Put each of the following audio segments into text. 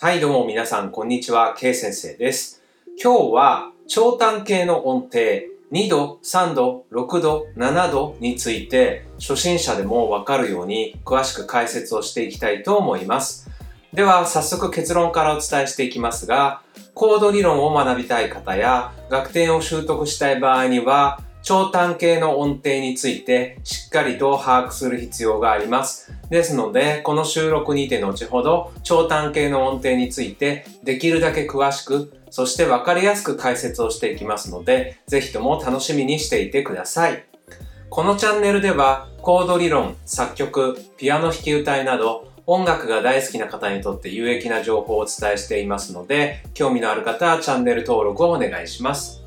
はい、どうも皆さん、こんにちは。K 先生です。今日は、長短形の音程、2度、3度、6度、7度について、初心者でもわかるように詳しく解説をしていきたいと思います。では、早速結論からお伝えしていきますが、コード理論を学びたい方や、楽天を習得したい場合には、長短形の音程についてしっかりと把握する必要があります。ですので、この収録にて後ほど長短形の音程についてできるだけ詳しく、そしてわかりやすく解説をしていきますので、ぜひとも楽しみにしていてください。このチャンネルでは、コード理論、作曲、ピアノ弾き歌いなど、音楽が大好きな方にとって有益な情報をお伝えしていますので、興味のある方はチャンネル登録をお願いします。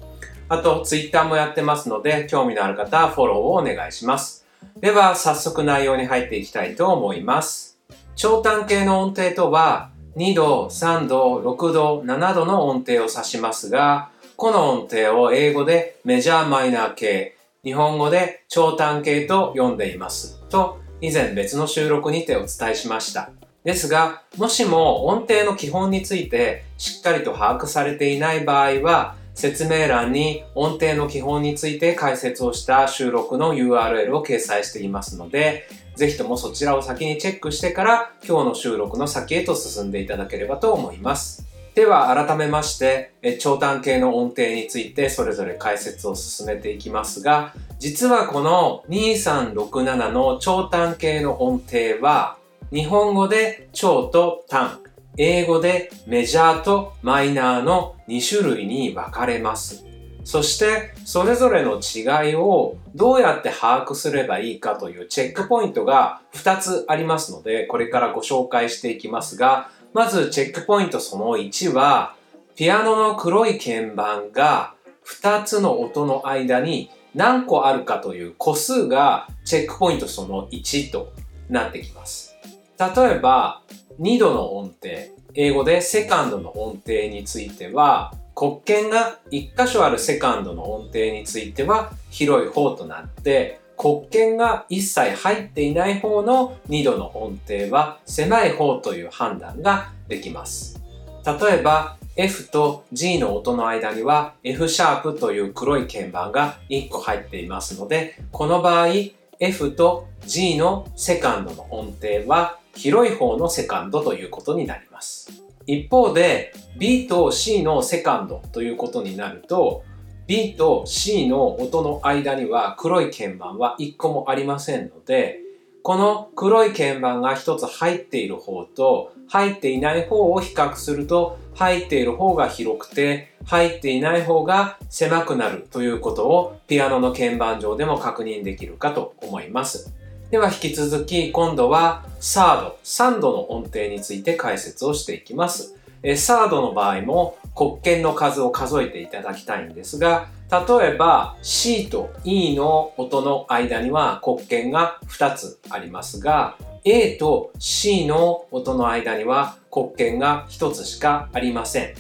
あと、ツイッターもやってますので、興味のある方はフォローをお願いします。では、早速内容に入っていきたいと思います。長短形の音程とは、2度、3度、6度、7度の音程を指しますが、この音程を英語でメジャーマイナー形、日本語で長短形と呼んでいます。と、以前別の収録にてお伝えしました。ですが、もしも音程の基本についてしっかりと把握されていない場合は、説明欄に音程の基本について解説をした収録の URL を掲載していますので、ぜひともそちらを先にチェックしてから今日の収録の先へと進んでいただければと思います。では改めまして、え長短形の音程についてそれぞれ解説を進めていきますが、実はこの2367の長短形の音程は、日本語で長と短、英語でメジャーとマイナーの2種類に分かれます。そして、それぞれの違いをどうやって把握すればいいかというチェックポイントが2つありますので、これからご紹介していきますが、まずチェックポイントその1は、ピアノの黒い鍵盤が2つの音の間に何個あるかという個数がチェックポイントその1となってきます。例えば、2度の音程、英語でセカンドの音程については、黒鍵が1箇所あるセカンドの音程については広い方となって、黒鍵が一切入っていない方の2度の音程は狭い方という判断ができます。例えば、F と G の音の間には F シャープという黒い鍵盤が1個入っていますので、この場合、F と G のセカンドの音程は広い方のセカンドということになります。一方で B と C のセカンドということになると B と C の音の間には黒い鍵盤は1個もありませんのでこの黒い鍵盤が1つ入っている方と入っていない方を比較すると入っている方が広くて入っていない方が狭くなるということをピアノの鍵盤上でも確認できるかと思います。では引き続き今度はサード、3度の音程について解説をしていきます。えサードの場合も黒鍵の数を数えていただきたいんですが、例えば C と E の音の間には黒鍵が2つありますが、A と C の音の間には黒鍵が1つしかありません。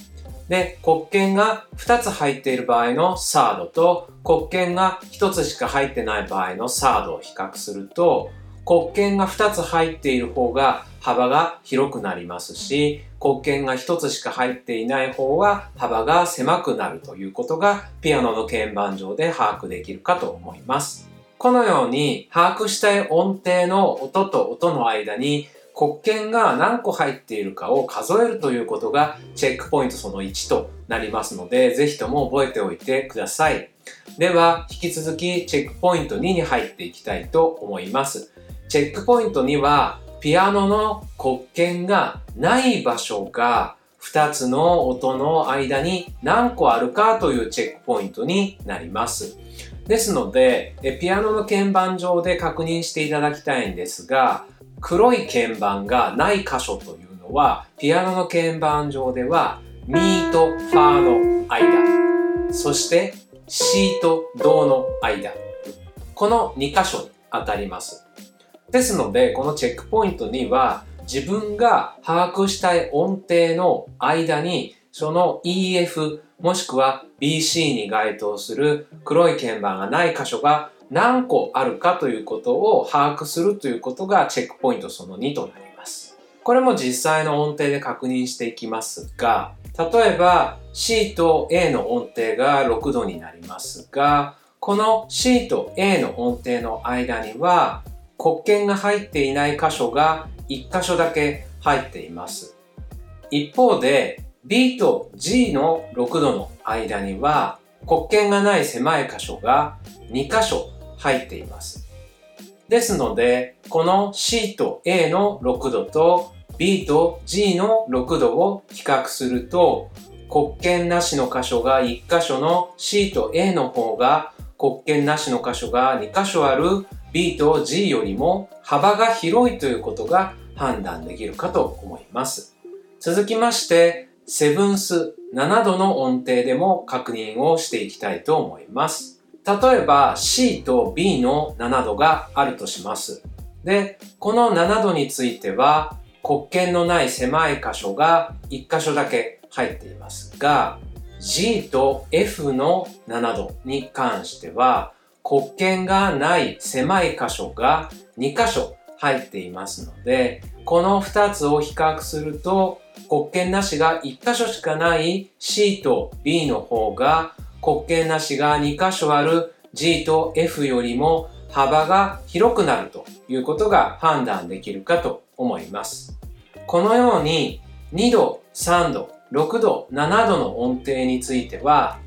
で、黒鍵が2つ入っている場合のサードと黒鍵が1つしか入ってない場合のサードを比較すると黒鍵が2つ入っている方が幅が広くなりますし黒鍵が1つしか入っていない方は幅が狭くなるということがピアノの鍵盤上で把握できるかと思います。このように把握したい音程の音と音の間に黒鍵が何個入っているかを数えるということがチェックポイントその1となりますので、ぜひとも覚えておいてください。では、引き続きチェックポイント2に入っていきたいと思います。チェックポイント2は、ピアノの黒鍵がない場所が2つの音の間に何個あるかというチェックポイントになります。ですので、ピアノの鍵盤上で確認していただきたいんですが、黒い鍵盤がない箇所というのは、ピアノの鍵盤上では、ミとファーの間、そして C とドの間、この2箇所に当たります。ですので、このチェックポイントには、自分が把握したい音程の間に、その EF もしくは BC に該当する黒い鍵盤がない箇所が何個あるかということを把握するということがチェックポイントその2となります。これも実際の音程で確認していきますが、例えば C と A の音程が6度になりますが、この C と A の音程の間には黒鍵が入っていない箇所が1箇所だけ入っています。一方で B と G の6度の間には黒鍵がない狭い箇所が2箇所入っています。ですので、この C と A の6度と B と G の6度を比較すると、黒鍵なしの箇所が1箇所の C と A の方が黒鍵なしの箇所が2箇所ある B と G よりも幅が広いということが判断できるかと思います。続きまして、セブンス7度の音程でも確認をしていきたいと思います。例えば C と B の7度があるとします。で、この7度については黒鍵のない狭い箇所が1箇所だけ入っていますが、G と F の7度に関しては黒鍵がない狭い箇所が2箇所入っていますので、この2つを比較すると黒鍵なしが1箇所しかない C と B の方が黒鍵なしが2箇所ある G と F よりも幅が広くなるということが判断できるかと思います。このように2度、3度、6度、7度の音程については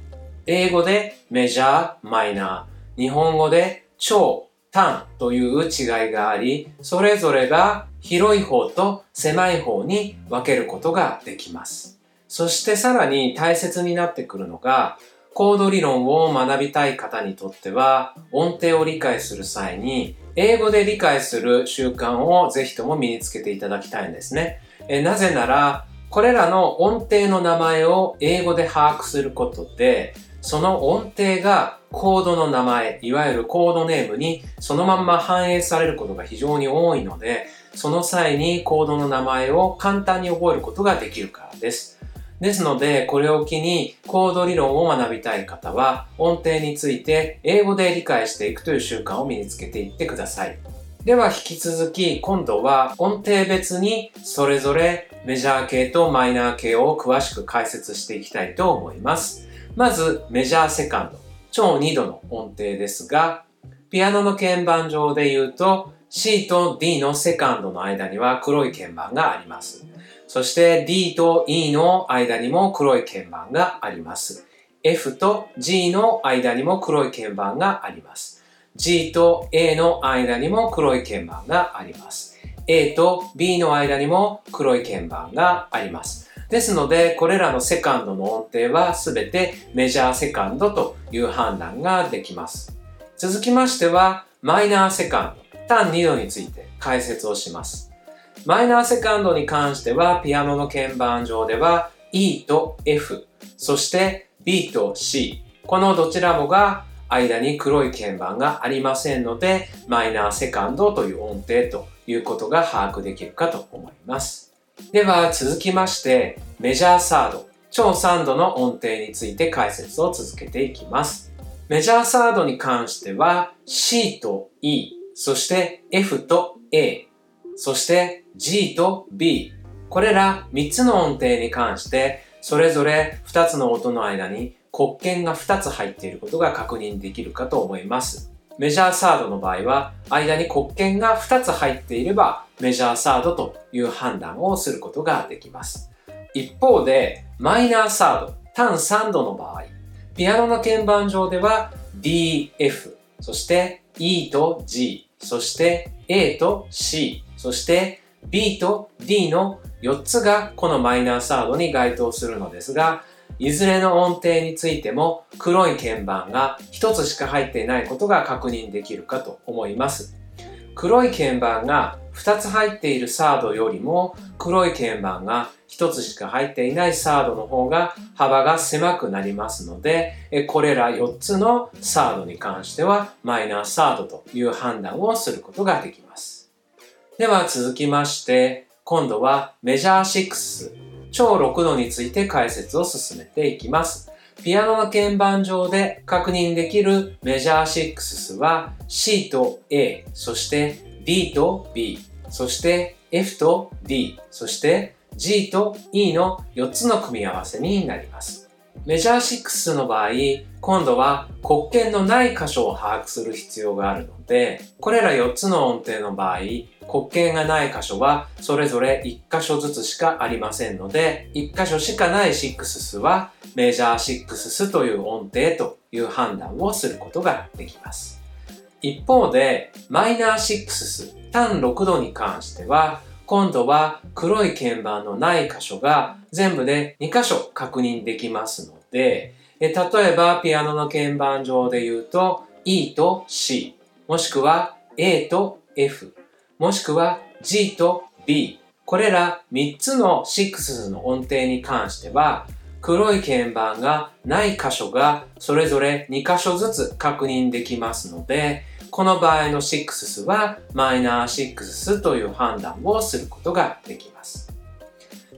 英語でメジャー、マイナー、日本語で超、単という違いがあり、それぞれが広い方と狭い方に分けることができます。そしてさらに大切になってくるのが、コード理論を学びたい方にとっては、音程を理解する際に、英語で理解する習慣をぜひとも身につけていただきたいんですね。えなぜなら、これらの音程の名前を英語で把握することで、その音程がコードの名前、いわゆるコードネームにそのまんま反映されることが非常に多いので、その際にコードの名前を簡単に覚えることができるからです。ですので、これを機にコード理論を学びたい方は、音程について英語で理解していくという習慣を身につけていってください。では引き続き、今度は音程別にそれぞれメジャー系とマイナー系を詳しく解説していきたいと思います。まず、メジャーセカンド。超2度の音程ですが、ピアノの鍵盤上で言うと C と D のセカンドの間には黒い鍵盤があります。そして D と E の間にも黒い鍵盤があります。F と G の間にも黒い鍵盤があります。G と A の間にも黒い鍵盤があります。A と B の間にも黒い鍵盤があります。ですので、これらのセカンドの音程はすべてメジャーセカンドという判断ができます。続きましては、マイナーセカンド、単2度について解説をします。マイナーセカンドに関しては、ピアノの鍵盤上では E と F、そして B と C、このどちらもが間に黒い鍵盤がありませんので、マイナーセカンドという音程ということが把握できるかと思います。では続きまして、メジャーサード、超3度の音程について解説を続けていきます。メジャーサードに関しては C と E、そして F と A、そして G と B、これら3つの音程に関してそれぞれ2つの音の間に黒鍵が2つ入っていることが確認できるかと思います。メジャーサードの場合は間に黒鍵が2つ入っていればメジャーサードという判断をすることができます。一方でマイナーサード、単3度の場合、ピアノの鍵盤上では D、F、そして E と G、そして A と C、そして B と D の4つがこのマイナーサードに該当するのですが、いずれの音程についても黒い鍵盤が1つしか入っていないことが確認できるかと思います。黒い鍵盤が2つ入っているサードよりも黒い鍵盤が1つしか入っていないサードの方が幅が狭くなりますので、これら4つのサードに関してはマイナーサードという判断をすることができます。では続きまして、今度はメジャー6、超6度について解説を進めていきます。ピアノの鍵盤上で確認できるメジャー6は C と A、そして D と B、そして F と D、そして G と E の4つの組み合わせになります。メジャー6の場合、今度は黒鍵のない箇所を把握する必要があるので、これら4つの音程の場合、黒鍵がない箇所はそれぞれ1箇所ずつしかありませんので、1箇所しかない6スはメジャー6スという音程という判断をすることができます。一方で、マイナー6ス、単6度に関しては、今度は黒い鍵盤のない箇所が全部で2箇所確認できますので、例えばピアノの鍵盤上で言うと E と C、もしくは A と F、もしくは G と B、これら3つの6の音程に関しては黒い鍵盤がない箇所がそれぞれ2箇所ずつ確認できますので、この場合の6はマイナー6という判断をすることができます。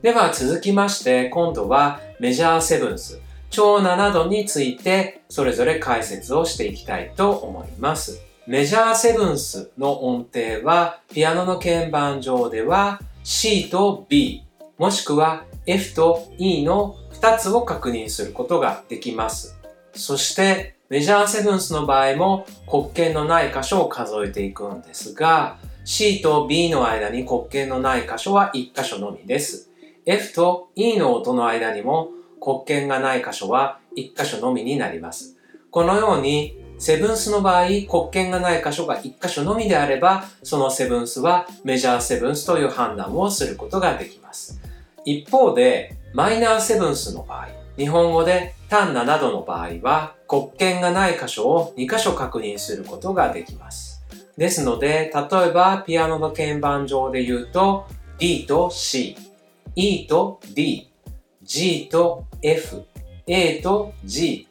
では続きまして今度はメジャーセブンス、超7度についてそれぞれ解説をしていきたいと思います。メジャーセブンスの音程はピアノの鍵盤上では C と B もしくは F と E の2つを確認することができます。そしてメジャーセブンスの場合も黒鍵のない箇所を数えていくんですが、C と B の間に黒鍵のない箇所は1箇所のみです。F と E の音の間にも黒鍵がない箇所は1箇所のみになります。このように、セブンスの場合、黒鍵がない箇所が1箇所のみであれば、そのセブンスはメジャーセブンスという判断をすることができます。一方で、マイナーセブンスの場合、日本語で単7度の場合は、黒鍵がない箇所を2箇所確認することができます。ですので、例えばピアノの鍵盤上で言うと、D と C、E と D、G と F、A と G、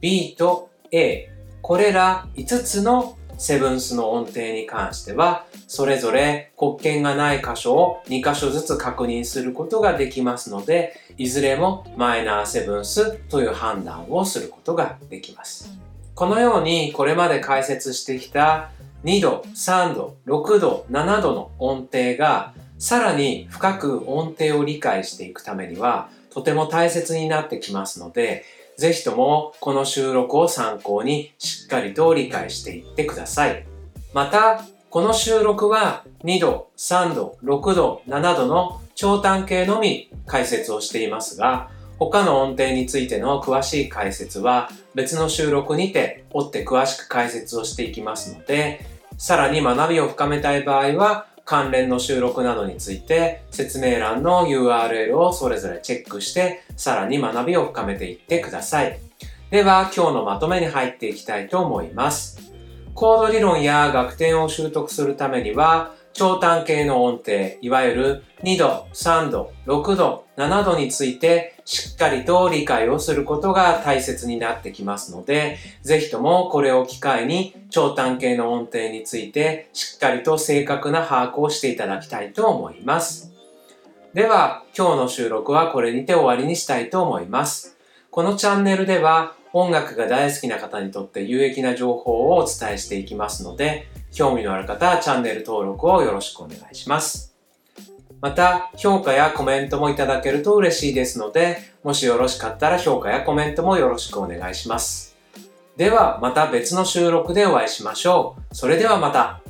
B と A、これら5つのセブンスの音程に関しては、それぞれ黒鍵がない箇所を2箇所ずつ確認することができますので、いずれもマイナーセブンスという判断をすることができます。このようにこれまで解説してきた2度、3度、6度、7度の音程がさらに深く音程を理解していくためにはとても大切になってきますので、ぜひともこの収録を参考にしっかりと理解していってください。また、この収録は2度、3度、6度、7度の長短形のみ解説をしていますが、他の音程についての詳しい解説は別の収録にて追って詳しく解説をしていきますので、さらに学びを深めたい場合は関連の収録などについて説明欄の URL をそれぞれチェックしてさらに学びを深めていってください。では今日のまとめに入っていきたいと思います。コード理論や学点を習得するためには長短形の音程、いわゆる2度、3度、6度、7度についてしっかりと理解をすることが大切になってきますので、ぜひともこれを機会に長短形の音程についてしっかりと正確な把握をしていただきたいと思います。では、今日の収録はこれにて終わりにしたいと思います。このチャンネルでは音楽が大好きな方にとって有益な情報をお伝えしていきますので、興味のある方はチャンネル登録をよろしくお願いします。また、評価やコメントもいただけると嬉しいですので、もしよろしかったら評価やコメントもよろしくお願いします。では、また別の収録でお会いしましょう。それではまた。